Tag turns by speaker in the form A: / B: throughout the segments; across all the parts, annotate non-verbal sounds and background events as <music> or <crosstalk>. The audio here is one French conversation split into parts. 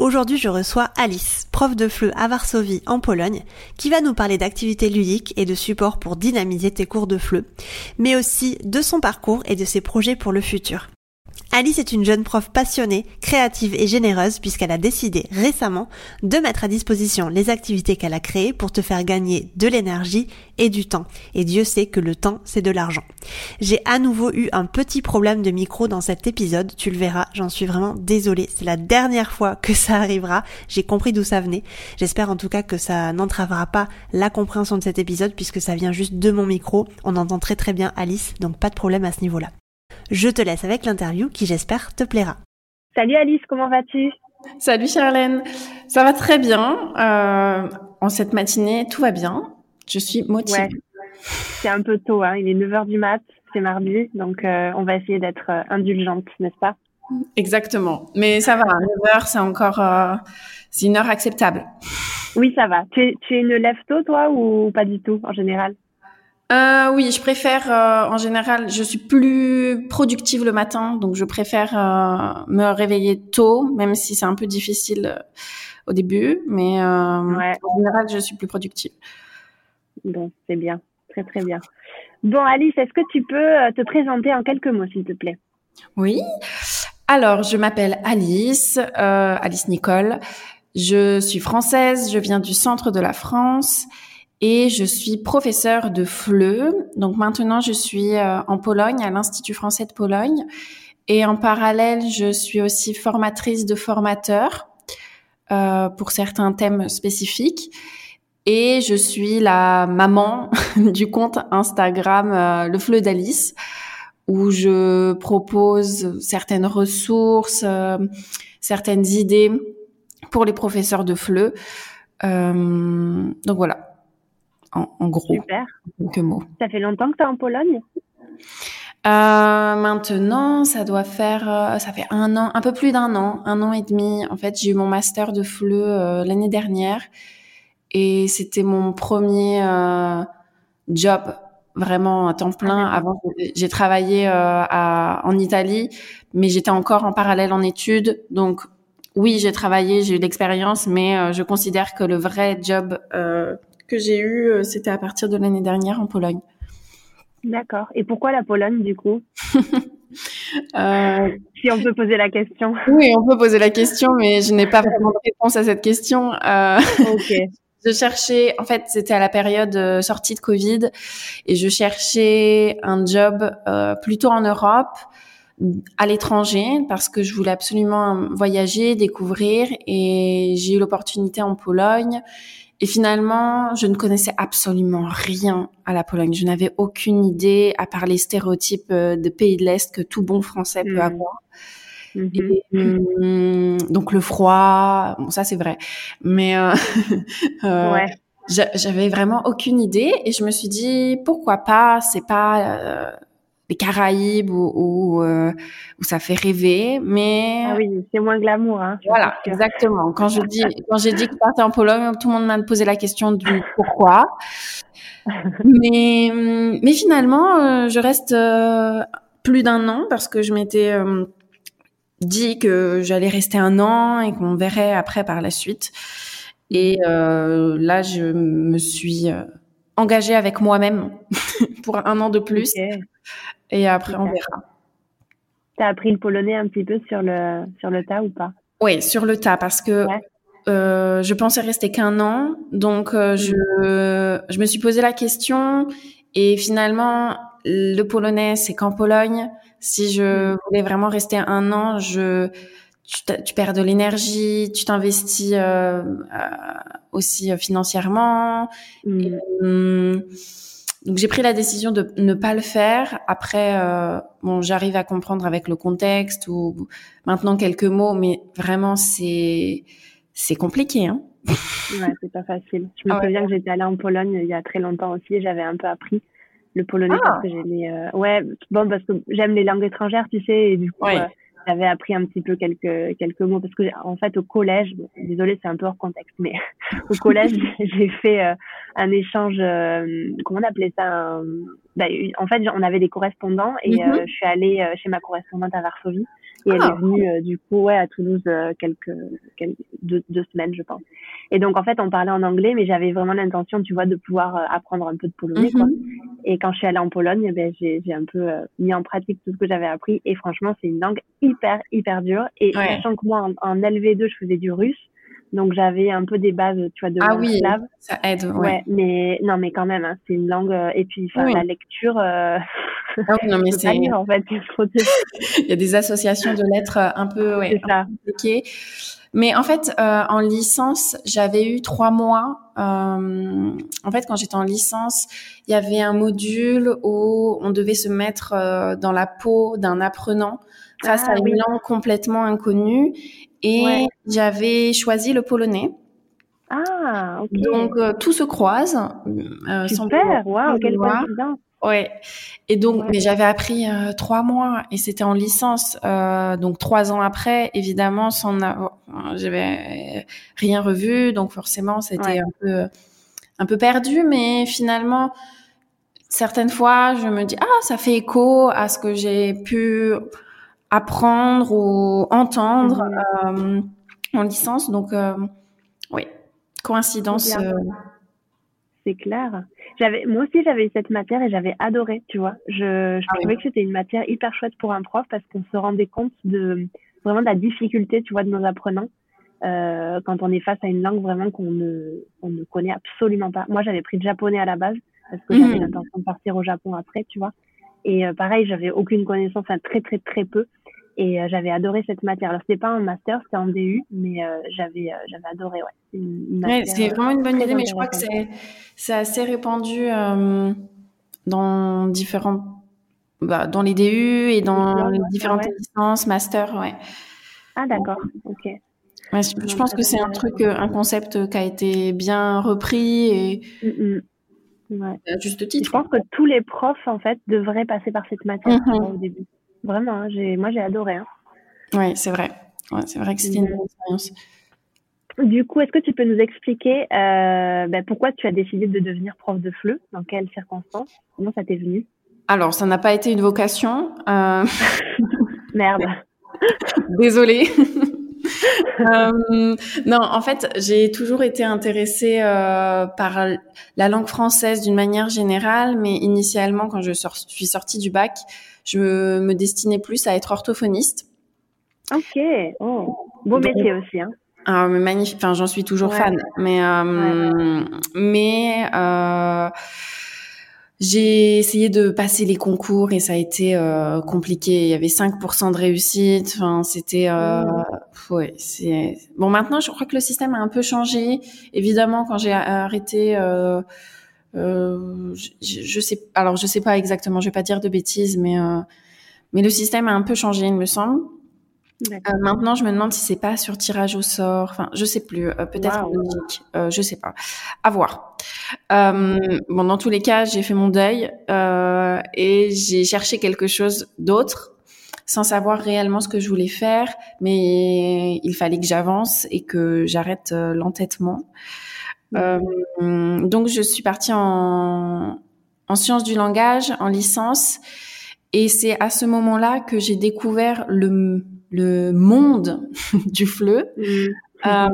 A: Aujourd'hui, je reçois Alice, prof de FLE à Varsovie en Pologne, qui va nous parler d'activités ludiques et de support pour dynamiser tes cours de FLE, mais aussi de son parcours et de ses projets pour le futur. Alice est une jeune prof passionnée, créative et généreuse puisqu'elle a décidé récemment de mettre à disposition les activités qu'elle a créées pour te faire gagner de l'énergie et du temps. Et Dieu sait que le temps, c'est de l'argent. J'ai à nouveau eu un petit problème de micro dans cet épisode, tu le verras, j'en suis vraiment désolée. C'est la dernière fois que ça arrivera. J'ai compris d'où ça venait. J'espère en tout cas que ça n'entravera pas la compréhension de cet épisode puisque ça vient juste de mon micro. On entend très très bien Alice, donc pas de problème à ce niveau-là. Je te laisse avec l'interview qui j'espère te plaira.
B: Salut Alice, comment vas-tu?
C: Salut Charlène, ça va très bien. Euh, en cette matinée, tout va bien. Je suis motivée.
B: C'est un peu tôt, hein. il est 9h du mat, c'est mardi, donc euh, on va essayer d'être euh, indulgente, n'est-ce pas?
C: Exactement, mais ça va, 9h c'est encore c'est une heure acceptable.
B: Oui, ça va. Tu es, tu es une lève tôt toi ou pas du tout en général?
C: Euh, oui, je préfère euh, en général, je suis plus productive le matin, donc je préfère euh, me réveiller tôt, même si c'est un peu difficile euh, au début, mais en général, je suis plus productive.
B: Bon, c'est bien, très très bien. Bon, Alice, est-ce que tu peux te présenter en quelques mots, s'il te plaît?
C: Oui. Alors, je m'appelle Alice, Alice Nicole. Je suis française, je viens du centre de la France et je suis professeure de FLE. Donc maintenant, je suis euh, en Pologne, à l'Institut français de Pologne. Et en parallèle, je suis aussi formatrice de formateurs euh, pour certains thèmes spécifiques. Et je suis la maman <laughs> du compte Instagram euh, Le FLE d'Alice, où je propose certaines ressources, euh, certaines idées pour les professeurs de FLE. donc voilà en, gros.
B: Super. Quelques mots. Ça fait longtemps que tu es en Pologne?
C: Euh, maintenant, ça doit faire, euh, ça fait un an, un peu plus d'un an, un an et demi. En fait, j'ai eu mon master de FLE euh, l'année dernière et c'était mon premier euh, job vraiment à temps plein. Avant, j'ai travaillé à, en Italie, mais j'étais encore en parallèle en études. Donc, oui, j'ai travaillé, j'ai eu de l'expérience, mais je considère que le vrai job que j'ai eu, euh, c'était à partir de l'année dernière en Pologne.
B: D'accord. Et pourquoi la Pologne, du coup <laughs> euh... Si on peut poser la question.
C: Oui, on peut poser la question, mais je n'ai pas vraiment de réponse à cette question. Euh... Ok. <laughs> je cherchais, en fait, c'était à la période euh, sortie de Covid, et je cherchais un job euh, plutôt en Europe, à l'étranger, parce que je voulais absolument voyager, découvrir, et j'ai eu l'opportunité en Pologne. Et finalement, je ne connaissais absolument rien à la Pologne. Je n'avais aucune idée, à part les stéréotypes euh, de pays de l'Est que tout bon Français peut mmh. avoir. Mmh hum, donc le froid, bon ça c'est vrai, mais euh, <laughs> euh, ouais. j'avais vraiment aucune idée et je me suis dit pourquoi pas, c'est pas euh, les Caraïbes où, euh, où, ça fait rêver, mais
B: ah oui, c'est moins glamour. Hein,
C: voilà, exactement. Quand je dis, <laughs> quand j'ai dit que partais en Pologne, tout le monde m'a posé la question du pourquoi. <laughs> mais, mais finalement, euh, je reste euh, plus d'un an parce que je m'étais dit que j'allais rester un an et qu'on verrait après par la suite. Et là, je me suis engagée avec moi-même <laughs> pour un an de plus. Et après, on verra.
B: Tu as appris le polonais un petit peu sur le, sur le tas ou pas?
C: Oui, sur le tas, parce que euh, je pensais rester qu'un an. Donc, euh, je, mm. je me suis posé la question. Et finalement, le polonais, c'est qu'en Pologne. Si je mm. voulais vraiment rester un an, je, tu, tu perds de l'énergie, tu t'investis euh, euh aussi financièrement. Mm. Et, hum, donc j'ai pris la décision de ne pas le faire. Après, euh, bon, j'arrive à comprendre avec le contexte ou maintenant quelques mots, mais vraiment c'est c'est compliqué. Hein
B: ouais, c'est pas facile. Je me ah souviens que j'étais allée en Pologne il y a très longtemps aussi et j'avais un peu appris. le polonais parce ah. que j'aimais. Euh, ouais, bon parce que j'aime les langues étrangères, tu sais, et du coup. Euh, j'avais appris un petit peu quelques quelques mots parce que en fait au collège désolé c'est un peu hors contexte mais au <laughs> collège j'ai fait euh, un échange comment on appelait ça bah, en fait on avait des correspondants et mm-hmm. je suis allée chez ma correspondante à Varsovie et elle est ah. venue du coup ouais à Toulouse quelques, quelques deux, deux, semaines je pense et donc, en fait, on parlait en anglais, mais j'avais vraiment l'intention, tu vois, de pouvoir euh, apprendre un peu de polonais, quoi. Mhm. Et quand je suis allée en Pologne, eh ben, j'ai, j'ai un peu euh, mis en pratique tout ce que j'avais appris. Et franchement, c'est une langue hyper, hyper dure. Et sachant que moi, en, LV2, je faisais du russe. Donc, j'avais un peu des bases, tu vois, de
C: ah oui, ça aide, ouais.
B: mais non, mais quand même, hein, c'est une langue. Euh, et puis, enfin, la lecture. Euh,
C: ah non, <laughs> mais c'est. en fait, <laughs> Il y a des associations de lettres un peu, <laughs> ouais, compliquées. Mais en fait, euh, en licence, j'avais eu trois mois. Euh, en fait, quand j'étais en licence, il y avait un module où on devait se mettre euh, dans la peau d'un apprenant face à ah une langue complètement inconnue. Et j'avais choisi le polonais.
B: Ah, ok.
C: Donc, tout se croise.
B: Super, waouh, quelle coïncidence.
C: Ouais. Et donc, mais j'avais appris euh, trois mois et c'était en licence. Euh, donc trois ans après, évidemment, sans avoir, j'avais rien revu. Donc forcément, c'était un peu, un peu perdu. Mais finalement, certaines fois, je me dis ah, ça fait écho à ce que j'ai pu apprendre ou entendre euh, en licence. Donc oui, coïncidence.
B: C'est clair. J'avais moi aussi j'avais eu cette matière et j'avais adoré tu vois. Je, je ah trouvais que c'était une matière hyper chouette pour un prof parce qu'on se rendait compte de vraiment de la difficulté tu vois de nos apprenants euh, quand on est face à une langue vraiment qu'on ne on ne connaît absolument pas. Moi j'avais pris le japonais à la base parce que j'avais mmh. l'intention de partir au Japon après tu vois. Et euh, pareil j'avais aucune connaissance enfin très très très peu et euh, j'avais adoré cette matière. Alors c'était pas un master, c'était en DU, mais euh, j'avais euh, j'avais adoré.
C: Ouais, c'est vraiment une bonne idée, mais je crois que c'est c'est assez répandu dans différents bah, dans les DU et dans les différentes licences, master, ouais.
B: Ah d'accord, ok.
C: je, pense que c'est un truc, un concept qui a été bien repris et mm,
B: mm. Ouais. juste titre. Je pense que tous les profs en fait devraient passer par cette matière mm-hmm. au début. Vraiment, hein, moi j'ai adoré. Hein.
C: Oui, c'est vrai. c'est vrai que c'était une bonne expérience.
B: Du coup, est-ce que tu peux nous expliquer euh, ben, pourquoi tu as décidé de devenir prof de FLE Dans quelles circonstances? Comment ça t'est venu?
C: Alors, ça n'a pas été une vocation. Euh... <laughs>
B: Merde. <laughs>
C: Désolée. Euh, non, en fait, j'ai toujours été intéressée euh, par la langue française d'une manière générale, mais initialement, quand je suis sortie du bac, je me destinais plus à être orthophoniste.
B: Ok, oh. beau métier aussi. Hein.
C: Ah, magnifique. Enfin, j'en suis toujours fan. Mais, euh, mais euh, j'ai essayé de passer les concours et ça a été euh, compliqué. Il y avait 5% de réussite. Enfin, c'était euh, mmh. ouais. C'est bon. Maintenant, je crois que le système a un peu changé. Évidemment, quand j'ai arrêté. Euh, euh, je, je, sais, alors je sais pas exactement, je vais pas dire de bêtises, mais euh, mais le système a un peu changé, il me semble. Euh, maintenant, je me demande si c'est pas sur tirage au sort. Enfin, je sais plus. Euh, peut-être en logique. Euh, je sais pas. À voir. Bon, dans tous les cas, j'ai fait mon deuil et j'ai cherché quelque chose d'autre sans savoir réellement ce que je voulais faire, mais il fallait que j'avance et que j'arrête l'entêtement. Euh, donc, je suis partie en, en sciences du langage, en licence. Et c'est à ce moment-là que j'ai découvert le, le monde <laughs> du FLE mmh. euh,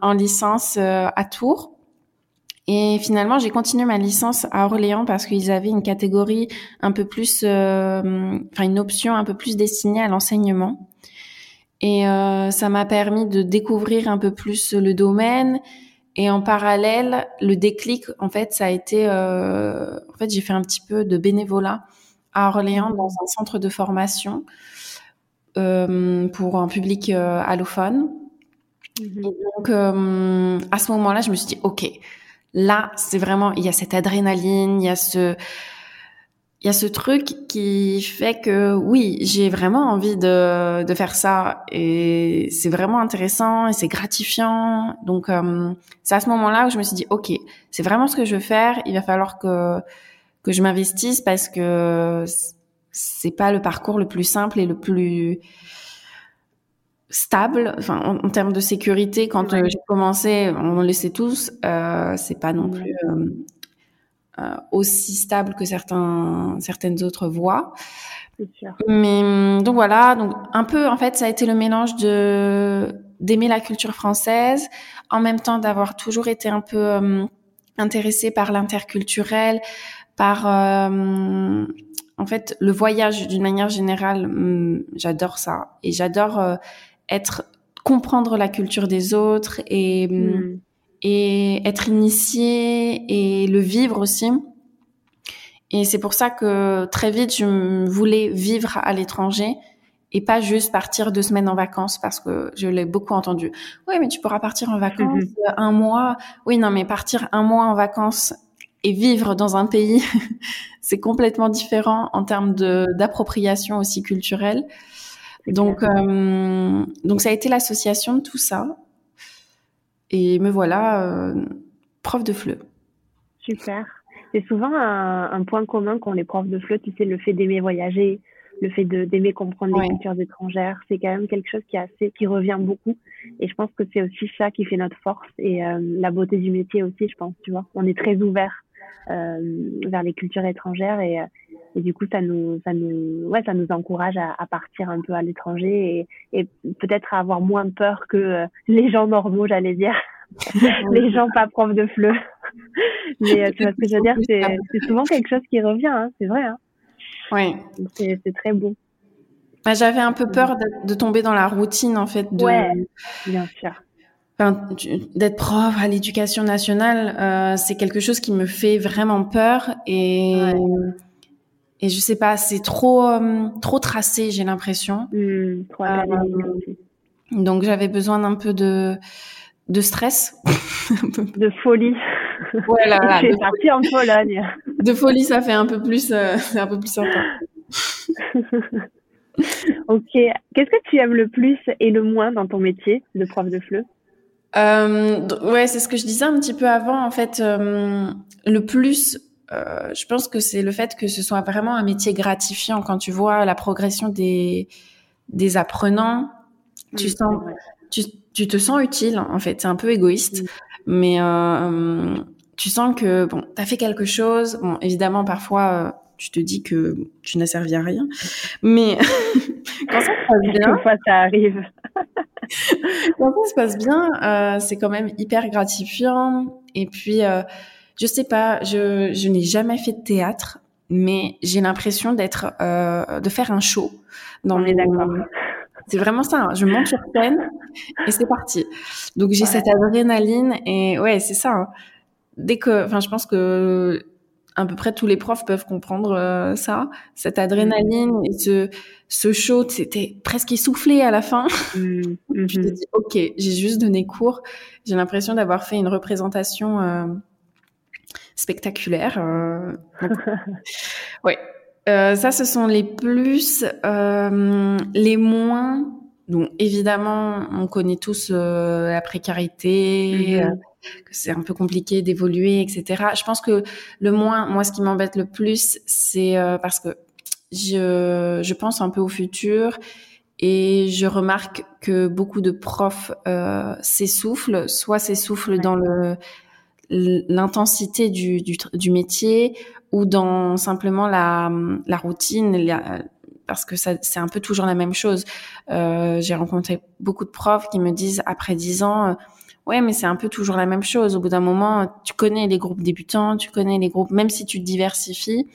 C: en licence euh, à Tours. Et finalement, j'ai continué ma licence à Orléans parce qu'ils avaient une catégorie un peu plus, euh, enfin une option un peu plus destinée à l'enseignement. Et euh, ça m'a permis de découvrir un peu plus le domaine et en parallèle, le déclic, en fait, ça a été, euh, en fait, j'ai fait un petit peu de bénévolat à Orléans dans un centre de formation euh, pour un public euh, allophone. Mhm. Et donc, euh, à ce moment-là, je me suis dit, ok, là, c'est vraiment, il y a cette adrénaline, il y a ce, il y a ce truc qui fait que oui, j'ai vraiment envie de, de faire ça et c'est vraiment intéressant et c'est gratifiant. Donc euh, c'est à ce moment-là où je me suis dit ok, c'est vraiment ce que je veux faire. Il va falloir que que je m'investisse parce que c'est pas le parcours le plus simple et le plus stable, enfin en, termes de sécurité. Quand euh, j'ai commencé, on le sait tous, euh, c'est pas non plus euh, euh, aussi stable que certains certaines autres voies. Sûr. Mais donc voilà, donc un peu en fait ça a été le mélange de d'aimer la culture française, en même temps d'avoir toujours été un peu euh, intéressée par l'interculturel, par en fait le voyage d'une manière générale, hum, j'adore ça et j'adore être comprendre la culture des autres et mm. et être initié et le vivre aussi. Et c'est pour ça que très vite je voulais vivre à l'étranger et pas juste partir deux semaines en vacances parce que je l'ai beaucoup entendu. Oui, mais tu pourras partir en vacances mm-hmm. un mois. Oui, non, mais partir un mois en vacances et vivre dans un pays, <laughs> c'est complètement différent en termes d'appropriation aussi culturelle. Donc, euh, donc ça a été l'association de tout ça. Et me voilà euh, prof de FLE.
B: Super. C'est souvent un, point commun qu'ont les profs de FLE, tu sais, le fait d'aimer voyager, le fait d'aimer comprendre les cultures étrangères. C'est quand même quelque chose qui, assez, qui revient beaucoup. Et je pense que c'est aussi ça qui fait notre force et euh, la beauté du métier aussi, je pense, tu vois. On est très ouvert vers les cultures étrangères et, et du coup ça nous ça nous ouais ça nous encourage à, à partir un peu à l'étranger et, et peut-être à avoir moins peur que euh, les gens normaux j'allais dire. <laughs> Les gens pas profs de fleu <laughs> mais tu vois ce que je veux dire? C'est souvent quelque chose qui revient hein, c'est vrai hein.
C: oui
B: c'est très beau
C: bah, j'avais un peu peur de, tomber dans la routine en fait de
B: ouais bien sûr.
C: D'être prof à l'éducation nationale, euh, c'est quelque chose qui me fait vraiment peur et et je sais pas, c'est trop euh, trop tracé, j'ai l'impression.
B: Mmh, euh,
C: donc j'avais besoin d'un peu de de stress, <laughs>
B: de folie.
C: Voilà, <laughs>
B: de parti en Pologne. <laughs>
C: De folie, ça fait un peu plus, c'est un peu plus sympa.
B: ok. Qu'est-ce que tu aimes le plus et le moins dans ton métier de prof de FLE
C: euh, ouais, c'est ce que je disais un petit peu avant. En fait, euh, le plus, euh, je pense que c'est le fait que ce soit vraiment un métier gratifiant quand tu vois la progression des des apprenants. Tu sens, tu, tu te sens utile. En fait, c'est un peu égoïste, mais euh, tu sens que bon, t'as fait quelque chose. Bon, évidemment, parfois euh, tu te dis que tu n'as servi à rien. Mais <laughs> quand ça se passe bien,
B: fois ça arrive. <laughs>
C: quand ça se passe bien, euh, c'est quand même hyper gratifiant. Et puis, je sais pas, je, je n'ai jamais fait de théâtre, mais j'ai l'impression d'être, euh, de faire un show.
B: Dans On est d'accord.
C: C'est vraiment ça. Hein. Je monte sur scène et c'est parti. Donc j'ai cette adrénaline et ouais, c'est ça. Hein. Dès que, enfin, je pense que à peu près tous les profs peuvent comprendre euh, ça, cette adrénaline et ce, ce show, c'était presque essoufflé à la fin. Mm, <laughs> je te dis, ok, j'ai juste donné cours. J'ai l'impression d'avoir fait une représentation euh, spectaculaire. Euh, <laughs> ouais, ça, ce sont les plus, les moins. Donc évidemment, on connaît tous la précarité. Mm-hmm que c'est un peu compliqué d'évoluer, etc. Je pense que le moins, moi, ce qui m'embête le plus, c'est euh, parce que je, je pense un peu au futur et je remarque que beaucoup de profs euh, s'essoufflent, soit s'essoufflent dans le l'intensité du, du, du, métier ou dans simplement la, la routine, parce que c'est un peu toujours la même chose. Euh, J'ai rencontré beaucoup de profs qui me disent après dix ans, Ouais, mais c'est un peu toujours la même chose. Au bout d'un moment, tu connais les groupes débutants, tu connais les groupes, même si tu diversifies.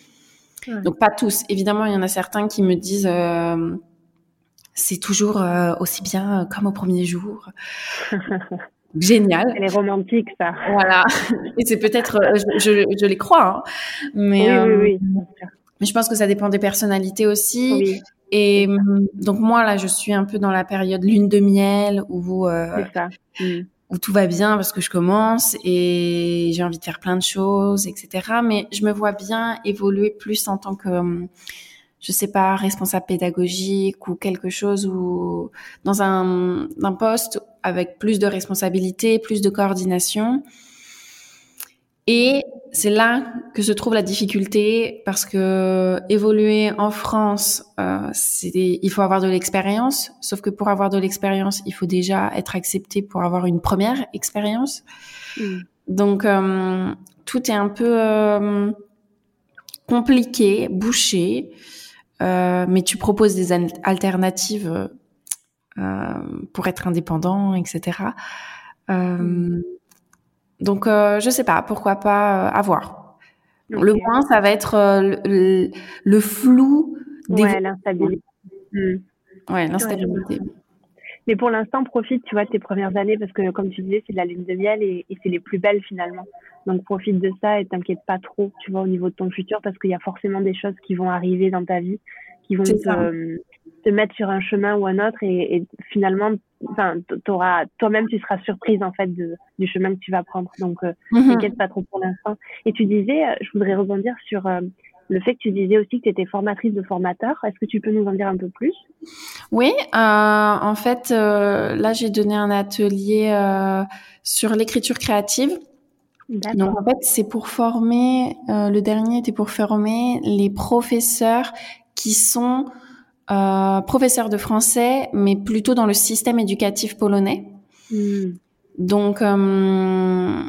C: Donc pas tous. Évidemment, il y en a certains qui me disent euh, c'est toujours euh, aussi bien comme au premier jour. <laughs> Génial.
B: Elle est romantique, ça.
C: Voilà. Et c'est peut-être, euh, je, je, les crois, hein. mais
B: oui, oui, oui.
C: mais je pense que ça dépend des personnalités aussi. Oui. Et donc moi là, je suis un peu dans la période lune de miel où
B: ça. Mm
C: où tout va bien parce que je commence et j'ai envie de faire plein de choses, etc. Mais je me vois bien évoluer plus en tant que, je sais pas, responsable pédagogique ou quelque chose ou dans un, un poste avec plus de responsabilités, plus de coordination. Et c'est là que se trouve la difficulté parce que évoluer en France, euh, il faut avoir de l'expérience. Sauf que pour avoir de l'expérience, il faut déjà être accepté pour avoir une première expérience. Mm. Donc euh, tout est un peu euh, compliqué, bouché, mais tu proposes des alternatives euh, pour être indépendant, etc. Mm. Donc, euh, je sais pas, pourquoi pas euh, avoir. Le moins, ça va être euh, le, flou
B: des... Ouais, l'instabilité.
C: Ouais, l'instabilité.
B: Mais pour l'instant, profite, tu vois, de tes premières années parce que, comme tu disais, c'est de la lune de miel et, et c'est les plus belles finalement. Donc, profite de ça et t'inquiète pas trop, tu vois, au niveau de ton futur parce qu'il y a forcément des choses qui vont arriver dans ta vie qui vont te, te, mettre sur un chemin ou un autre et, et finalement, enfin, t'auras, toi-même, tu seras surprise en fait de, du chemin que tu vas prendre. Donc, euh, mhm. t'inquiète pas trop pour l'instant. Et tu disais, euh, je voudrais rebondir sur euh, le fait que tu disais aussi que tu étais formatrice de formateurs. Est-ce que tu peux nous en dire un peu plus?
C: Oui, en fait, là, j'ai donné un atelier sur l'écriture créative. Donc en fait, c'est pour former, le dernier était pour former les professeurs qui sont euh, professeurs de français, mais plutôt dans le système éducatif polonais. Hmm. Donc, euh,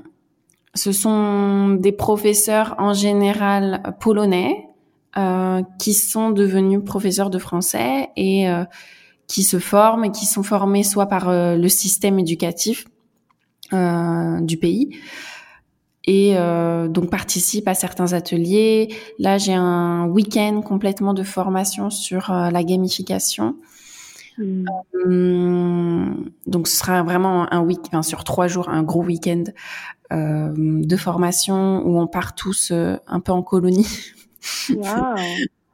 C: ce sont des professeurs en général polonais euh, qui sont devenus professeurs de français et euh, qui se forment et qui sont formés soit par euh, le système éducatif du pays, et donc participe à certains ateliers. Là, j'ai un week-end complètement de formation sur la gamification. Hmm. Donc, ce sera vraiment un week, enfin, sur trois jours, un gros week-end de formation où on part tous un peu en colonie. Wow.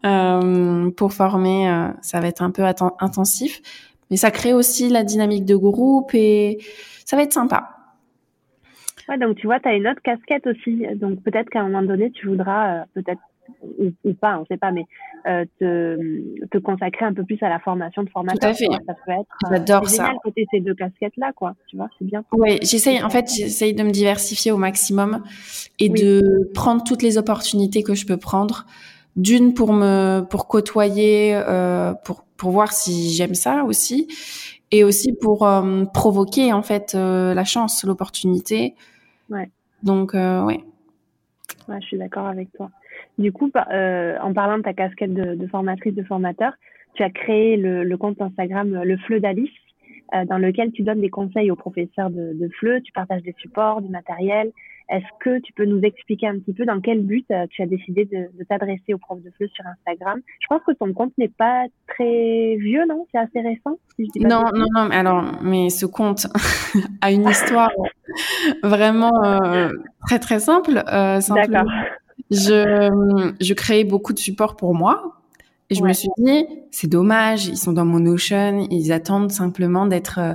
C: <laughs> pour former, ça va être un peu intensif, mais ça crée aussi la dynamique de groupe et ça va être sympa.
B: Ouais, donc tu vois, tu as une autre casquette aussi. Donc peut-être qu'à un moment donné, tu voudras, euh, peut-être ou, pas, on sait pas, mais euh, te, te consacrer un peu plus à la formation de formateur.
C: Tout à fait.
B: Ça peut être.
C: Euh, J'adore ça.
B: Génial côté ces deux casquettes-là, quoi. Tu vois, c'est bien.
C: Oui, j'essaye. En fait, j'essaye de me diversifier au maximum et de prendre toutes les opportunités que je peux prendre. D'une pour me pour côtoyer, euh, pour pour voir si j'aime ça aussi, et aussi pour euh, provoquer en fait la chance, l'opportunité
B: Ouais.
C: Donc.
B: Ouais, je suis d'accord avec toi. Du coup, euh, en parlant de ta casquette de, de, formatrice, de formateur, tu as créé le, le compte Instagram euh, Le Fleu d'Alice, euh, dans lequel tu donnes des conseils aux professeurs de, de FLE, tu partages des supports, du matériel, est-ce que tu peux nous expliquer un petit peu dans quel but euh, tu as décidé de, de t'adresser aux profs de FLE sur Instagram? Je pense que ton compte n'est pas très vieux, non? C'est assez récent
C: Non, non, non. Alors, mais ce compte <laughs> a une histoire vraiment euh, très très simple. Euh, D'accord. Je, je créais beaucoup de supports pour moi. Et je me suis dit, c'est dommage, ils sont dans mon Notion, ils attendent simplement d'être euh,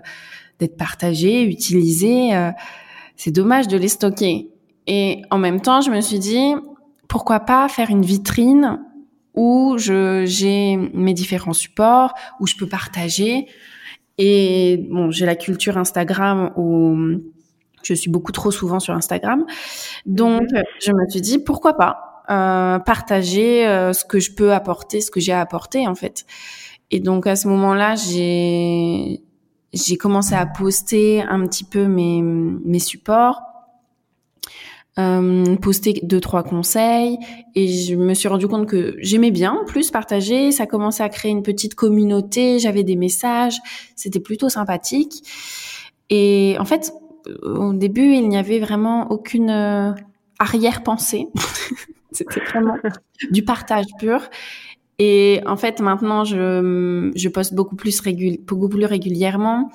C: d'être partagés, utilisés c'est dommage de les stocker. Et en même temps, je me suis dit, pourquoi pas faire une vitrine où je j'ai mes différents supports, où je peux partager. Et bon, j'ai la culture Instagram où je suis beaucoup trop souvent sur Instagram. Donc, mhm. je me suis dit, pourquoi pas euh, partager euh, ce que je peux apporter, ce que j'ai à apporter en fait. Et donc, à ce moment-là, j'ai j'ai commencé à poster un petit peu mes, mes supports, euh, poster deux trois conseils et je me suis rendu compte que j'aimais bien plus partager. Ça commençait à créer une petite communauté. J'avais des messages, c'était plutôt sympathique. Et en fait, au début, il n'y avait vraiment aucune euh, arrière-pensée. <laughs> c'était vraiment <laughs> du partage pur. Et en fait, maintenant, je, je poste beaucoup plus, beaucoup plus régulièrement.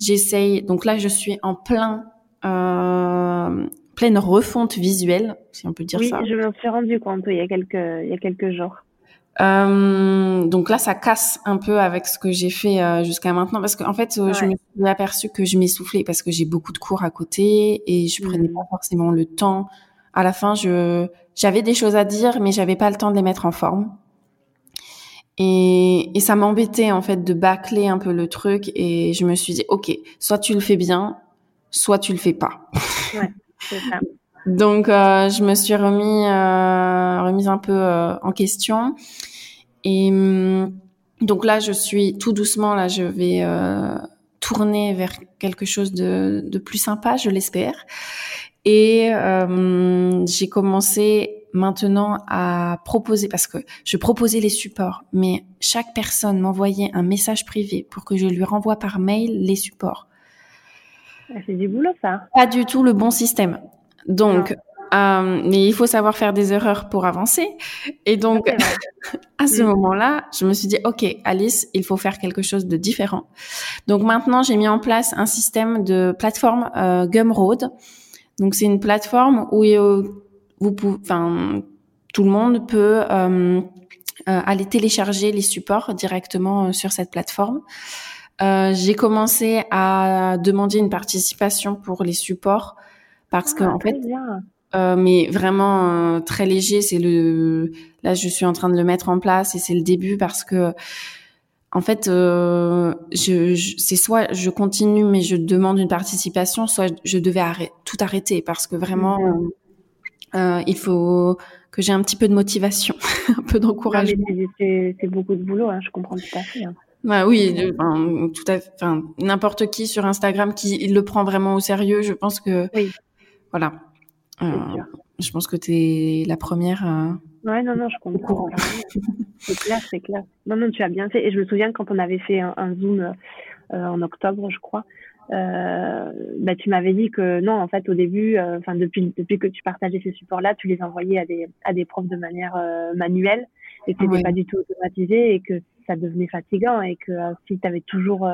C: J'essaye. Donc là, je suis en plein, euh, pleine refonte visuelle, si on peut dire ça.
B: Oui, je me suis rendu compte il y a quelques, il y a quelques jours.
C: Euh, donc là, ça casse un peu avec ce que j'ai fait euh, jusqu'à maintenant, parce qu'en fait, euh, je me suis aperçu que je m'essoufflais parce que j'ai beaucoup de cours à côté et je prenais mmh. pas forcément le temps. À la fin, je j'avais des choses à dire, mais j'avais pas le temps de les mettre en forme. Et, et ça m'embêtait en fait de bâcler un peu le truc et je me suis dit ok soit tu le fais bien soit tu le fais pas.
B: Ouais, c'est ça. <laughs>
C: Donc, je me suis remis, remise un peu en question. Et hum, donc là, je suis tout doucement, là, je vais tourner vers quelque chose de, de plus sympa, je l'espère. Et euh, j'ai commencé maintenant à proposer, parce que je proposais les supports, mais chaque personne m'envoyait un message privé pour que je lui renvoie par mail les supports.
B: Ah, c'est du boulot, ça.
C: Pas du tout le bon système. Donc, euh, mais il faut savoir faire des erreurs pour avancer. Et donc, <laughs> à ce moment-là, je me suis dit, OK, Alice, il faut faire quelque chose de différent. Donc maintenant, j'ai mis en place un système de plateforme euh, Gumroad. Donc c'est une plateforme où euh, vous pouvez, enfin, tout le monde peut euh, euh, aller télécharger les supports directement sur cette plateforme. j'ai commencé à demander une participation pour les supports parce que
B: ah,
C: en fait. Euh, mais vraiment euh, très léger. C'est le là, je suis en train de le mettre en place et c'est le début parce que en fait, euh, je, je c'est soit je continue mais je demande une participation, soit je devais arrêter, tout arrêter parce que vraiment mhm. euh, il faut que j'ai un petit peu de motivation, <laughs> un peu d'encouragement.
B: C'est beaucoup de boulot, hein, je comprends tout à fait. Hein.
C: Bah oui, tout à enfin n'importe qui sur Instagram qui il le prend vraiment au sérieux, je pense que
B: oui.
C: Voilà. Euh, je pense que tu es la première. Euh,
B: ouais, non, non, je comprends. c'est clair, c'est clair. Non, non, tu as bien fait. Et je me souviens quand on avait fait un, Zoom euh, en octobre, je crois, euh, bah, tu m'avais dit que non, en fait, au début, enfin depuis depuis que tu partageais ces supports-là, tu les envoyais à des à des profs de manière manuelle et que c'était pas du tout automatisé et que ça devenait fatigant et que si tu avais toujours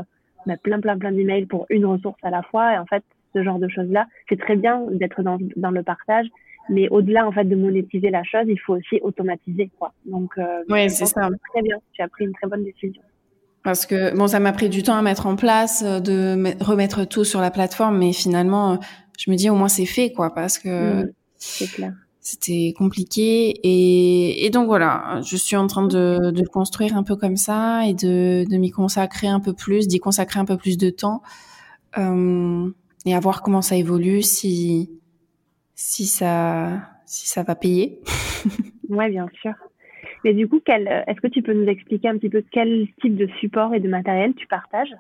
B: bah, plein plein plein d'emails pour une ressource à la fois, et en fait, ce genre de choses-là. C'est très bien d'être dans, dans le partage, mais au-delà en fait de monétiser la chose, il faut aussi automatiser quoi. Donc euh,
C: oui, c'est ça.
B: Très bien, tu as pris une très bonne décision.
C: Parce que bon, ça m'a pris du temps à mettre en place, euh, de remettre tout sur la plateforme, mais finalement, euh, je me dis au moins c'est fait quoi, parce que
B: mmh, c'est clair.
C: C'était compliqué et, et, donc voilà, je suis en train de, de le construire un peu comme ça et de, de m'y consacrer un peu plus, d'y consacrer un peu plus de temps. Euh, et à voir comment ça évolue, si si ça si ça va payer. <laughs>
B: ouais, bien sûr. Mais du coup, quel, est-ce que tu peux nous expliquer un petit peu quel type de support et de matériel tu partages?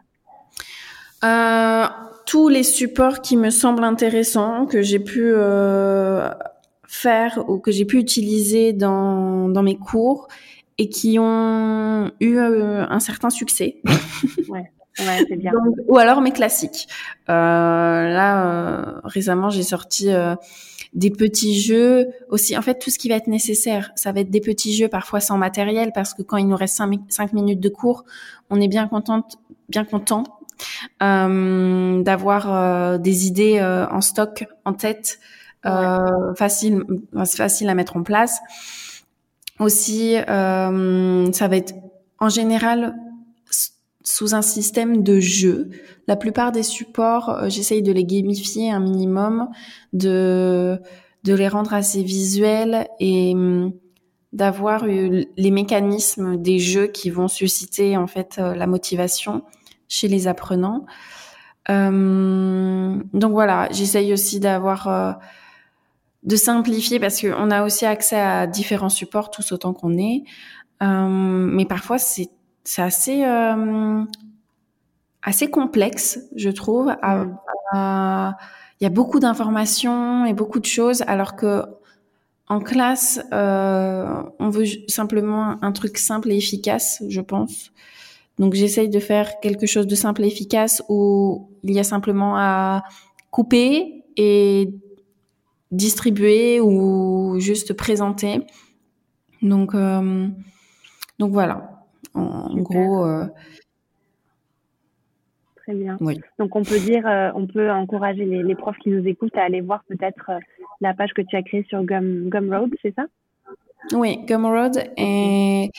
C: Euh, Tous les supports qui me semblent intéressants, que j'ai pu euh, faire ou que j'ai pu utiliser dans, dans mes cours et qui ont eu euh, un certain succès.
B: ouais. <laughs> Ouais, c'est bien.
C: ou alors mes classiques. Euh, là, euh, récemment, j'ai sorti euh, des petits jeux aussi. En fait, tout ce qui va être nécessaire, ça va être des petits jeux, parfois sans matériel, parce que quand il nous reste 5, minutes de cours, on est bien contente, bien content euh, d'avoir euh, des idées en stock, en tête, facile, facile à mettre en place. Aussi, ça va être en général sous un système de jeu. La plupart des supports, euh, j'essaye de les gamifier un minimum, de de les rendre assez visuels et hum, d'avoir les mécanismes des jeux qui vont susciter en fait euh, la motivation chez les apprenants. Hum, donc voilà, j'essaye aussi d'avoir euh, de simplifier parce qu'on a aussi accès à différents supports tous autant qu'on est. Hum, mais parfois c'est c'est assez euh, assez complexe, je trouve. Il y a beaucoup d'informations et beaucoup de choses, alors que en classe, euh, on veut simplement un truc simple et efficace, je pense. Donc j'essaye de faire quelque chose de simple et efficace où il y a simplement à couper et distribuer ou juste présenter. Donc euh, donc voilà. En, gros. Euh,
B: Très bien. Donc on peut dire, euh, on peut encourager les, profs qui nous écoutent à aller voir peut-être euh, la page que tu as créée sur Gum, Gumroad, c'est ça?
C: Oui, Gumroad et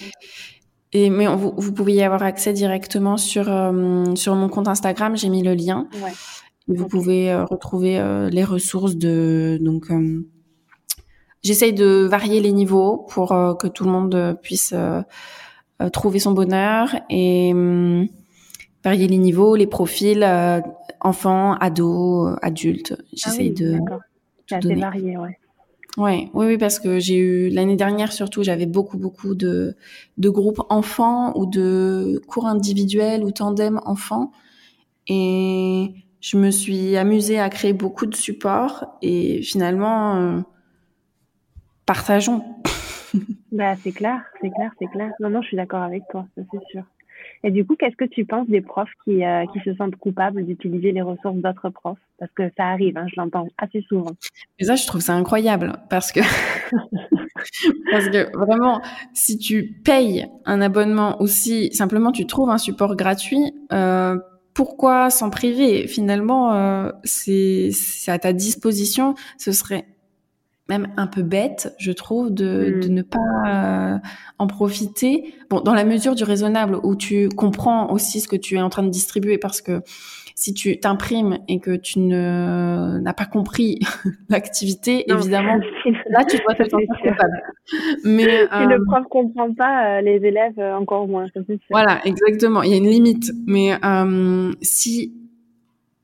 C: et mais vous, vous, pouvez y avoir accès directement sur sur mon compte Instagram. J'ai mis le lien.
B: Ouais.
C: vous pouvez retrouver les ressources de donc. J'essaye de varier les niveaux pour que tout le monde puisse trouver son bonheur et hum, varier les niveaux, les profils, euh, enfants, ados, adultes. J'essaye ah de
B: C'est assez varié, ouais.
C: Ouais, oui, oui, parce que j'ai eu l'année dernière surtout, j'avais beaucoup, beaucoup de, de groupes enfants ou de cours individuels ou tandem enfants, et je me suis amusée à créer beaucoup de supports et finalement, euh, partageons. <laughs>
B: bah, c'est clair, c'est clair, c'est clair. Non, non, je suis d'accord avec toi, ça c'est sûr. Et du coup, qu'est-ce que tu penses des profs qui, euh, qui se sentent coupables d'utiliser les ressources d'autres profs? Parce que ça arrive, hein, je l'entends assez souvent.
C: Et ça, je trouve ça incroyable parce que <laughs> parce que vraiment, si tu payes un abonnement ou si simplement tu trouves un support gratuit, euh, pourquoi s'en priver? Finalement, euh, c'est à ta disposition. Ce serait même un peu bête, je trouve, de, de mm. ne pas euh, en profiter. Bon, dans la mesure du raisonnable, où tu comprends aussi ce que tu es en train de distribuer, parce que si tu t'imprimes et que tu ne n'as pas compris <laughs> l'activité, évidemment, <laughs> là tu dois te sentir coupable.
B: Mais si le euh, prof comprend pas, euh, les élèves encore moins.
C: Voilà, exactement. Il y a une limite. Mais si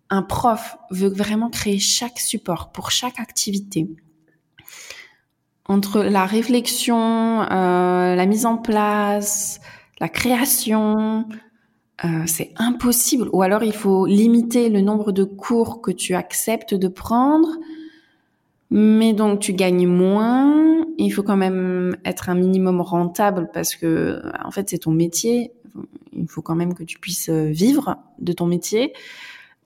C: un prof veut vraiment créer chaque support pour chaque activité, entre la réflexion, euh, la mise en place, la création, euh, c'est impossible. Ou alors il faut limiter le nombre de cours que tu acceptes de prendre, mais donc tu gagnes moins. Il faut quand même être un minimum rentable parce que en fait c'est ton métier. Il faut quand même que tu puisses vivre de ton métier.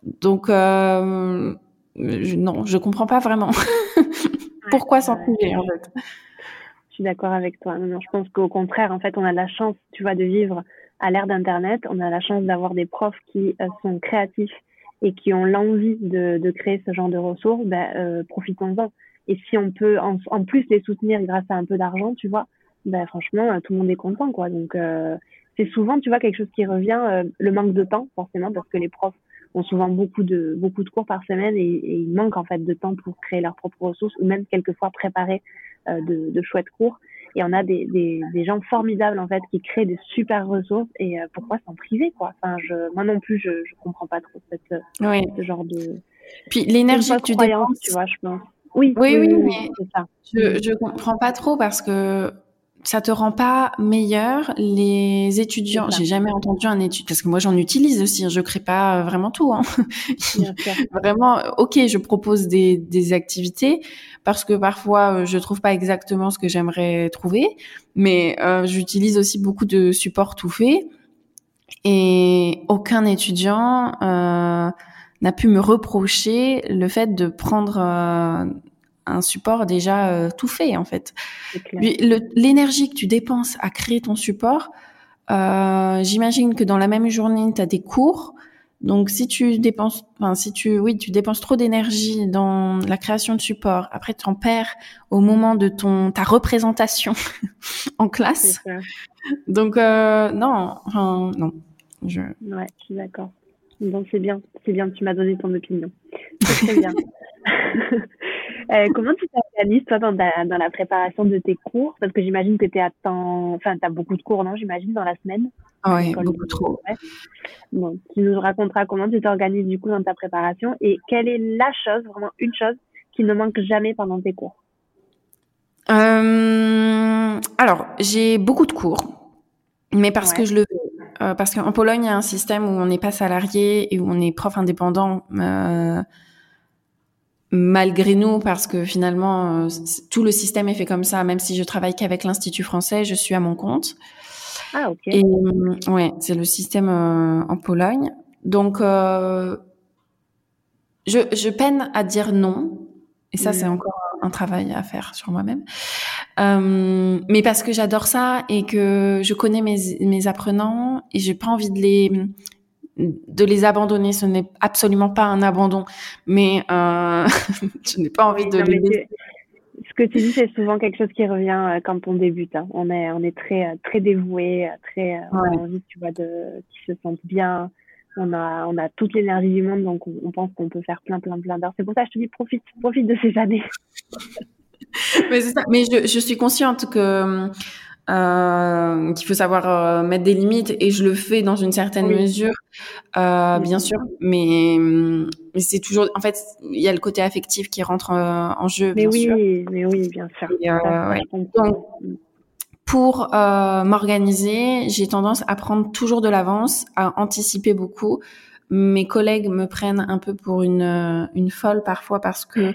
C: Donc euh, je, non, je comprends pas vraiment. <laughs> Pourquoi s'en priver en fait?
B: Je suis d'accord avec toi. Non, je pense qu'au contraire, en fait, on a la chance, tu vois, de vivre à l'ère d'Internet. On a la chance d'avoir des profs qui euh, sont créatifs et qui ont l'envie de, de, créer ce genre de ressources. Ben, euh, profitons-en. Et si on peut en, en, plus les soutenir grâce à un peu d'argent, tu vois, ben, franchement, euh, tout le monde est content, quoi. Donc, c'est souvent, tu vois, quelque chose qui revient, le manque de temps, forcément, parce que les profs ont souvent beaucoup de beaucoup de cours par semaine et, et ils manquent en fait de temps pour créer leurs propres ressources ou même quelquefois préparer euh, de, de, chouettes cours. Et on a des, des, des, gens formidables en fait qui créent des super ressources et euh, pourquoi s'en priver quoi? Enfin, je, moi non plus, je, je comprends pas trop cette, oui. ce genre de.
C: Puis l'énergie que tu dépenses,
B: tu vois, je pense.
C: Oui, oui, oui, oui mais ça. je je comprends pas trop parce que ça te rend pas meilleur les étudiants? J'ai jamais entendu un étude parce que moi j'en utilise aussi. Hein. Je crée pas vraiment tout. Hein. <laughs> vraiment, ok, je propose des, des activités parce que parfois euh, je trouve pas exactement ce que j'aimerais trouver, mais euh, j'utilise aussi beaucoup de supports tout faits et aucun étudiant euh, n'a pu me reprocher le fait de prendre euh, un support déjà euh, tout fait en fait. L'énergie que tu dépenses à créer ton support, euh, j'imagine que dans la même journée, tu as des cours. Donc si tu dépenses, enfin si tu, oui, tu dépenses trop d'énergie dans la création de support, après tu en perds au moment de ton ta représentation <laughs> en classe. Donc euh, non, enfin, non.
B: Je... Ouais, je suis d'accord. Donc c'est bien, c'est bien, tu m'as donné ton opinion. C'est bien. <laughs> Euh, comment tu t'organises, toi, dans, dans, la préparation de tes cours? Parce que j'imagine que tu es à temps... Enfin, as beaucoup de cours, non J'imagine, dans la semaine?
C: Oui, beaucoup trop.
B: Bon, tu nous raconteras comment tu t'organises, du coup, dans ta préparation. Et quelle est la chose, vraiment une chose, qui ne manque jamais pendant tes cours?
C: Euh, Alors, j'ai beaucoup de cours, mais parce que je le euh, parce qu'en Pologne, il y a un système où on n'est pas salarié et où on est prof indépendant. Euh, malgré nous, parce que finalement, euh, tout le système est fait comme ça. Même si je travaille qu'avec l'Institut français, je suis à mon compte.
B: Ah, ok.
C: Et euh, ouais, c'est le système euh, en Pologne. Donc, je, je peine à dire non. Et ça, c'est mm. encore un travail à faire sur moi-même. Euh, mais parce que j'adore ça et que je connais mes, mes apprenants et j'ai pas envie de les de les abandonner. Ce n'est absolument pas un abandon, mais euh, <laughs> je n'ai pas envie de les
B: Ce que tu dis, c'est souvent quelque chose qui revient euh, quand on débute. Hein. On est, on est très, très dévoué, très, on a envie, tu vois, de, qu'ils se sentent bien. On a, on a toute l'énergie du monde, donc on, pense qu'on peut faire plein, plein, plein d'heures. C'est pour ça que je te dis, profite, profite de ces années. <laughs> <laughs>
C: mais c'est ça. Mais je, je suis consciente que euh, qu'il faut savoir euh, mettre des limites et je le fais dans une certaine mesure. euh, bien sûr, mais, mais c'est toujours, en fait, il y a le côté affectif qui rentre en jeu.
B: Mais
C: oui,
B: mais oui, bien sûr.
C: Donc, pour m'organiser, j'ai tendance à prendre toujours de l'avance, à anticiper beaucoup. Mes collègues me prennent un peu pour une, une folle parfois parce que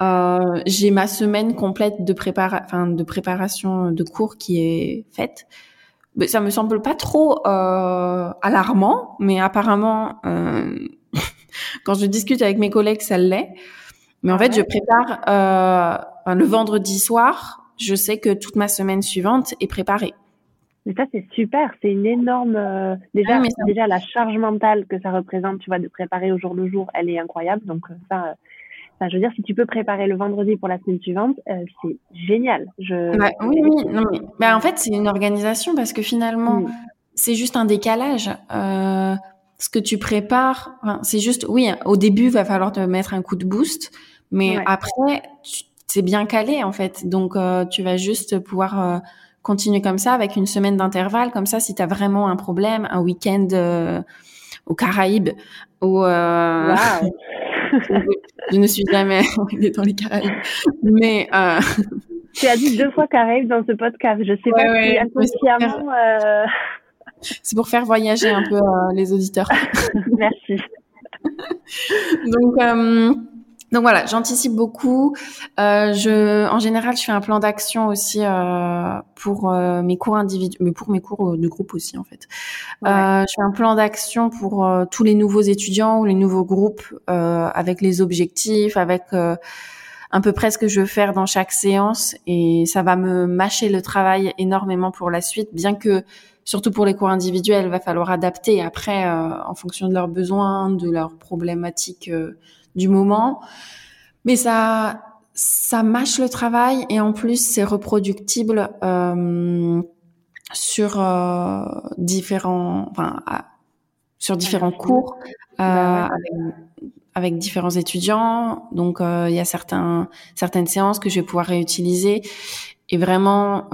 C: euh, j'ai ma semaine complète de, prépara enfin, de préparation de cours qui est faite. Mais ça me semble pas trop euh, alarmant, mais apparemment, euh, <laughs> quand je discute avec mes collègues, ça l'est. Mais en fait, je prépare le vendredi soir. Je sais que toute ma semaine suivante est préparée.
B: Mais ça, c'est super. C'est une énorme. Euh, déjà, déjà, la charge mentale que ça représente, tu vois, de préparer au jour le jour, elle est incroyable. Donc, ça, Enfin, je veux dire, si tu peux préparer le vendredi pour la semaine suivante, euh, c'est génial. Je...
C: oui, oui. Non, mais... Bah, en fait, c'est une organisation parce que finalement, mm. c'est juste un décalage. Euh, ce que tu prépares, enfin, c'est juste, oui, au début, il va falloir te mettre un coup de boost, mais après, c'est bien calé en fait. Donc, euh, tu vas juste pouvoir euh, continuer comme ça avec une semaine d'intervalle. Comme ça, si tu as vraiment un problème, un week-end euh, aux Caraïbes ou euh, <laughs> je ne suis jamais <laughs> allée dans les Caraïbes. Mais euh...
B: tu as dit deux fois Caraïbes dans ce podcast. Je sais pas si inconsciemment. Euh...
C: C'est pour faire voyager un peu euh, les auditeurs. <laughs>
B: Merci. <laughs>
C: Donc euh, donc voilà, j'anticipe beaucoup. Euh, je, en général, je fais un plan d'action aussi euh, pour euh, mes cours individuels, mais pour mes cours de groupe aussi en fait. Euh, je fais un plan d'action pour tous les nouveaux étudiants ou les nouveaux groupes avec les objectifs, avec à peu près ce que je veux faire dans chaque séance, et ça va me mâcher le travail énormément pour la suite, bien que surtout pour les cours individuels, il va falloir adapter après en fonction de leurs besoins, de leurs problématiques du moment. Mais ça, ça mâche le travail et en plus c'est reproductible euh, sur euh, différents, enfin, sur différents cours euh, avec, avec, différents étudiants. Donc il y a certains, certaines séances que je vais pouvoir réutiliser. Et vraiment,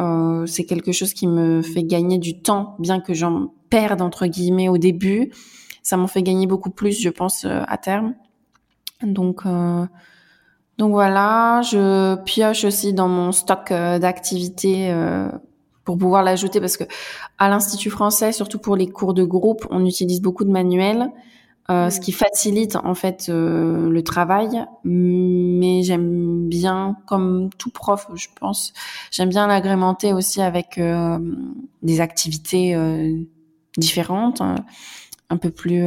C: c'est quelque chose qui me fait gagner du temps, bien que j'en perde entre guillemets au début. Ça m'en fait gagner beaucoup plus, je pense, à terme. Donc, euh, donc voilà, je pioche aussi dans mon stock euh, d'activités euh, pour pouvoir l'ajouter parce que à l'Institut français, surtout pour les cours de groupe, on utilise beaucoup de manuels, euh, ce qui facilite en fait euh, le travail. Mais j'aime bien, comme tout prof, je pense, j'aime bien l'agrémenter aussi avec euh, des activités différentes, hein, un peu plus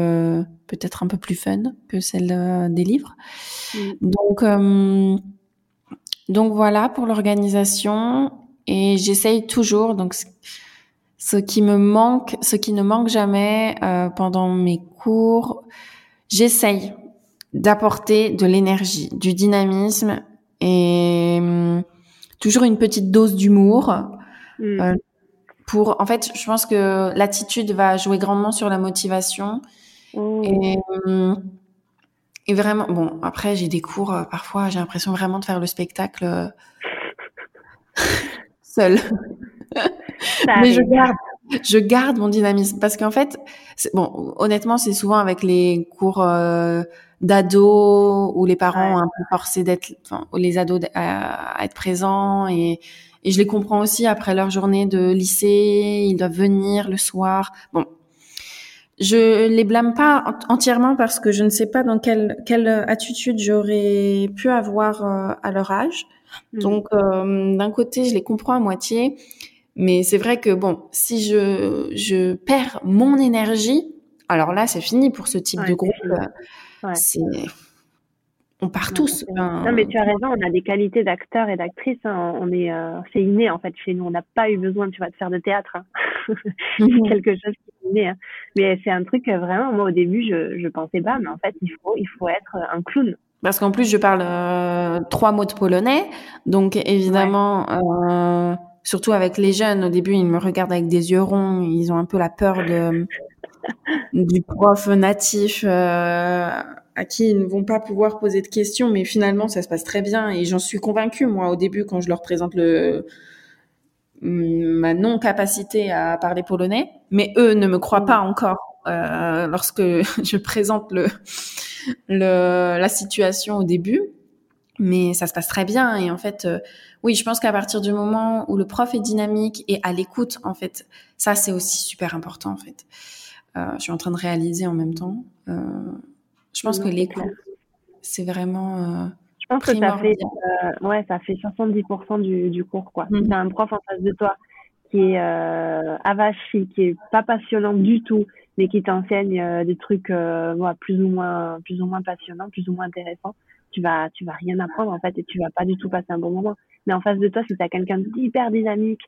C: peut-être un peu plus fun que celle euh, des livres. Mm. Donc, euh, donc voilà pour l'organisation. Et j'essaye toujours, donc ce qui me manque, ce qui ne manque jamais euh, pendant mes cours, j'essaye d'apporter de l'énergie, du dynamisme et toujours une petite dose d'humour. Mm. Pour, en fait, je pense que l'attitude va jouer grandement sur la motivation. Et, euh, et, vraiment, bon, après, j'ai des cours, euh, parfois, j'ai l'impression vraiment de faire le spectacle euh, <laughs> seul. Mais je garde, je garde mon dynamisme. Parce qu'en fait, bon, honnêtement, c'est souvent avec les cours euh, d'ados où les parents ont un peu forcés d'être, enfin, les ados à, à, être présents et, et je les comprends aussi après leur journée de lycée, ils doivent venir le soir. Bon, je les blâme pas entièrement parce que je ne sais pas dans quelle, quelle attitude j'aurais pu avoir euh, à leur âge. Mmh. Donc, euh, d'un côté, je les comprends à moitié, mais c'est vrai que bon, si je, je perds mon énergie, alors là, c'est fini pour ce type de groupe. Ouais. C'est on part tous.
B: Non, mais tu as raison, on a des qualités d'acteurs et d'actrices. Hein. On est, euh, c'est inné en fait chez nous. On n'a pas eu besoin, tu vois, de faire de théâtre. Hein. <laughs> Mhm. quelque chose qui est inné. Hein. Mais c'est un truc euh, vraiment. Moi, au début, je, je pensais pas, mais en fait, il faut, il faut être un clown.
C: Parce qu'en plus, je parle euh, trois mots de polonais, donc évidemment. Euh, surtout avec les jeunes, au début, ils me regardent avec des yeux ronds, ils ont un peu la peur de, <laughs> du prof natif euh, à qui ils ne vont pas pouvoir poser de questions, mais finalement ça se passe très bien et j'en suis convaincue moi au début quand je leur présente ma non capacité à parler polonais, mais eux ne me croient pas encore euh, lorsque <laughs> je présente le, la situation au début, mais ça se passe très bien. Et en fait, euh, oui, je pense qu'à partir du moment où le prof est dynamique et à l'écoute, en fait, ça c'est aussi super important. En fait, euh, je suis en train de réaliser en même temps. Je pense que l'écoute, c'est vraiment. Euh,
B: je pense que ça fait, ouais, ça fait 70% du, du cours, quoi. Mmh. un prof en face de toi qui est euh, avachi, qui est pas passionnant du tout, mais qui t'enseigne euh, des trucs euh, plus ou moins plus ou moins passionnants, plus ou moins intéressants, tu vas tu vas rien apprendre en fait et tu vas pas du tout passer un bon moment. Mais en face de toi, si tu as quelqu'un d'hyper dynamique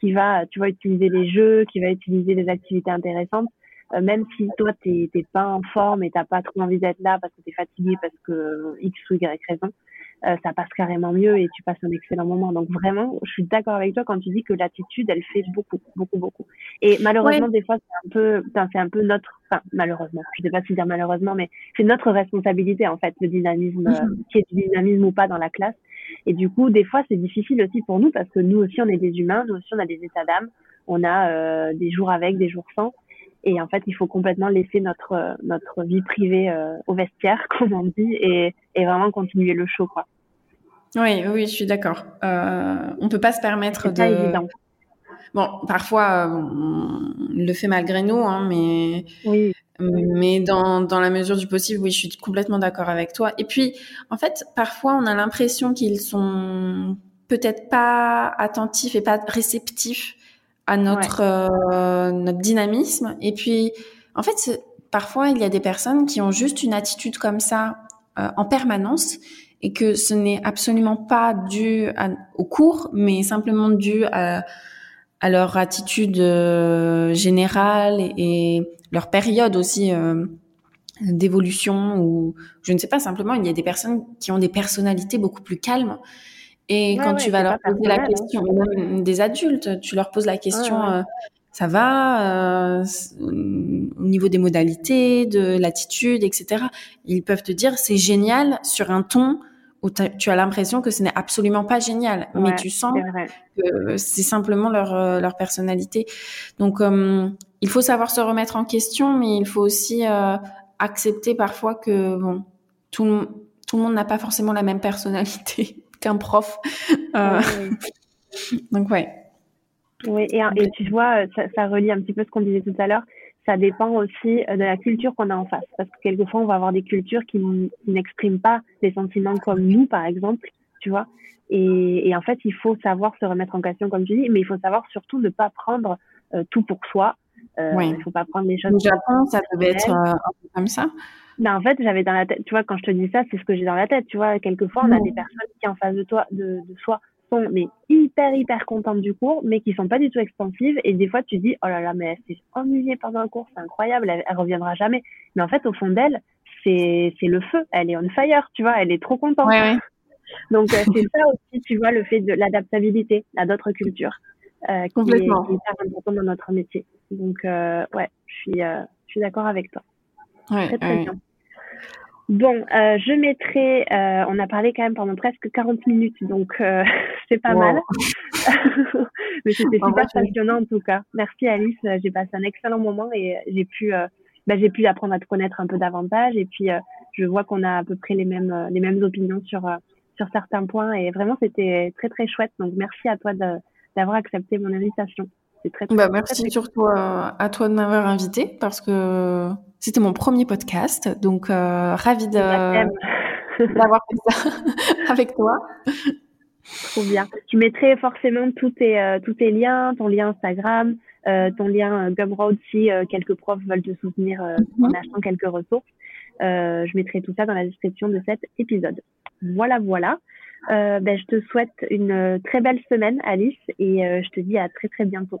B: qui va tu vas utiliser les jeux, qui va utiliser des activités intéressantes, euh, même si toi t'es pas en forme et t'as pas trop envie d'être là parce que t'es fatigué parce que X ou Y raison, euh, ça passe carrément mieux et tu passes un excellent moment. Donc vraiment, je suis d'accord avec toi quand tu dis que l'attitude, elle fait beaucoup, beaucoup, beaucoup. Et malheureusement, des fois, c'est un peu, c'est un peu notre, enfin malheureusement, je sais pas si dire malheureusement, mais c'est notre responsabilité en fait, le dynamisme, euh, mhm. qui est du dynamisme ou pas dans la classe. Et du coup, des fois, c'est difficile aussi pour nous parce que nous aussi, on est des humains, nous aussi, on a des états d'âme, on a euh, des jours avec, des jours sans. Et en fait, il faut complètement laisser notre notre vie privée euh, au vestiaire, <laughs> comme on dit, et, et vraiment continuer le show, quoi.
C: Oui, oui, je suis d'accord. Euh, on peut pas se permettre de. Pas évident. Bon, parfois, euh, on le fait malgré nous, hein, mais oui. mais dans, dans la mesure du possible, oui, je suis complètement d'accord avec toi. Et puis, en fait, parfois, on a l'impression qu'ils sont peut-être pas attentifs et pas réceptifs à notre euh, notre dynamisme. Et puis, en fait, parfois, il y a des personnes qui ont juste une attitude comme ça euh, en permanence et que ce n'est absolument pas dû au cours, mais simplement dû à, à leur attitude euh, générale et, leur période aussi euh, d'évolution ou je ne sais pas simplement il y a des personnes qui ont des personnalités beaucoup plus calmes et quand tu vas leur poser la hein. question même des adultes tu leur poses la question euh, ça va au niveau des modalités de l'attitude etc ils peuvent te dire c'est génial sur un ton où tu as l'impression que ce n'est absolument pas génial, mais tu sens que c'est simplement leur, euh, leur personnalité. Donc, euh, il faut savoir se remettre en question, mais il faut aussi euh, accepter parfois que bon, tout, tout le monde n'a pas forcément la même personnalité qu'un prof. <laughs> Donc, ouais.
B: Oui, et, et tu vois, ça, ça relie un petit peu ce qu'on disait tout à l'heure ça dépend aussi euh, de la culture qu'on a en face. Parce que quelquefois, on va avoir des cultures qui n'expriment pas des sentiments comme nous, par exemple, tu vois. Et, et, en fait, il faut savoir se remettre en question, comme tu dis, mais il faut savoir surtout ne pas prendre euh, tout pour soi. Euh, oui. Il faut pas prendre les choses. Au
C: Japon, ça devait être euh, comme ça.
B: Ben, en fait, j'avais dans la tête, tu vois, quand je te dis ça, c'est ce que j'ai dans la tête, tu vois. Quelquefois, on a des personnes qui, en face de toi, de, de soi, sont mais hyper hyper contentes du cours, mais qui sont pas du tout expansives. Et des fois, tu dis oh là là, mais elle s'est ennuyée pendant un cours, c'est incroyable, elle, reviendra jamais. Mais en fait, au fond d'elle, c'est c'est le feu, elle est on fire, tu vois, elle est trop contente. Ouais, ouais. Donc euh, c'est ça aussi, tu vois, le fait de l'adaptabilité à d'autres cultures, euh, qui, est, hyper important dans notre métier. Donc euh, ouais, je suis euh, je suis d'accord avec toi. Ouais, très très bien. Bon, euh, je mettrai, euh, on a parlé quand même pendant presque 40 minutes, donc euh, <laughs> c'est pas mal. <laughs> Mais c'était super passionnant en tout cas. Merci Alice, j'ai passé un excellent moment et j'ai pu, bah, j'ai pu apprendre à te connaître un peu davantage et puis je vois qu'on a à peu près les mêmes, les mêmes opinions sur sur certains points et vraiment c'était très très chouette. Donc merci à toi d'avoir accepté mon invitation.
C: C'est très, très, bah, merci surtout à toi de m'avoir invité parce que c'était mon premier podcast, donc euh, ravie <laughs> d'avoir fait ça <laughs> avec toi.
B: Trop bien. Tu mettrais forcément tous tes, euh, tous tes liens, ton lien Instagram, euh, ton lien Gumroad si quelques profs veulent te soutenir mhm. en achetant quelques ressources. je mettrai tout ça dans la description de cet épisode. Voilà, voilà. ben, je te souhaite une très belle semaine, Alice, et je te dis à très très bientôt.